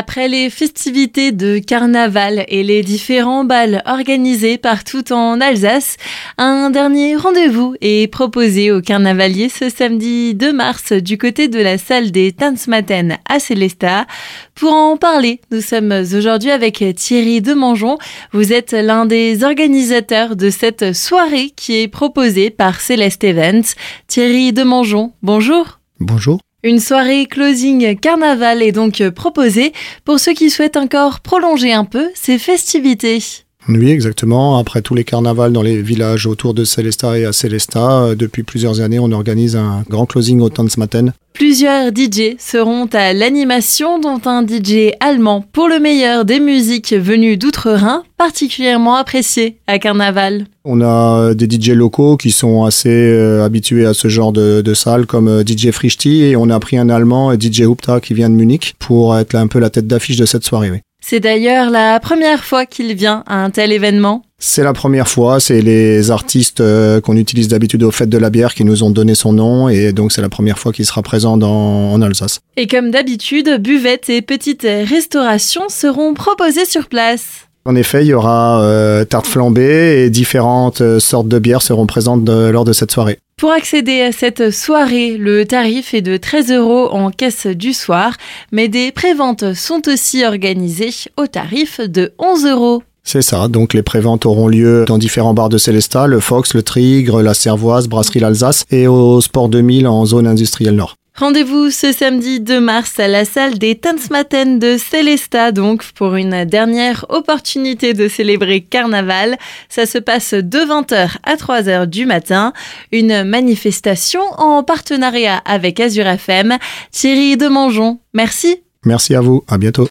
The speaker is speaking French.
Après les festivités de carnaval et les différents bals organisés partout en Alsace, un dernier rendez-vous est proposé aux carnavaliers ce samedi 2 mars du côté de la salle des Tanzmatten à Célestat. Pour en parler, nous sommes aujourd'hui avec Thierry Demangeon. Vous êtes l'un des organisateurs de cette soirée qui est proposée par Céleste Events. Thierry Demangeon, bonjour. Bonjour. Une soirée closing carnaval est donc proposée pour ceux qui souhaitent encore prolonger un peu ces festivités. Oui, exactement. Après tous les carnavals dans les villages autour de Célesta et à Célesta, euh, depuis plusieurs années, on organise un grand closing au Tanzmatten. Plusieurs DJ seront à l'animation, dont un DJ allemand pour le meilleur des musiques venues d'outre-Rhin, particulièrement apprécié à Carnaval. On a euh, des DJ locaux qui sont assez euh, habitués à ce genre de, de salle, comme DJ Frischti, et on a pris un allemand, DJ Hupta, qui vient de Munich, pour être un peu la tête d'affiche de cette soirée. Oui. C'est d'ailleurs la première fois qu'il vient à un tel événement. C'est la première fois, c'est les artistes euh, qu'on utilise d'habitude aux fêtes de la bière qui nous ont donné son nom et donc c'est la première fois qu'il sera présent dans, en Alsace. Et comme d'habitude, buvettes et petites restaurations seront proposées sur place. En effet, il y aura euh, tarte flambée et différentes euh, sortes de bières seront présentes de, lors de cette soirée. Pour accéder à cette soirée, le tarif est de 13 euros en caisse du soir, mais des préventes sont aussi organisées au tarif de 11 euros. C'est ça, donc les préventes auront lieu dans différents bars de Célestat, le Fox, le Trigre, la Cervoise, Brasserie l'Alsace et au Sport 2000 en zone industrielle nord. Rendez-vous ce samedi 2 mars à la salle des Tanzmatten de Célestat, donc pour une dernière opportunité de célébrer Carnaval. Ça se passe de 20h à 3h du matin. Une manifestation en partenariat avec Azure FM. Thierry Demangeon, merci. Merci à vous, à bientôt.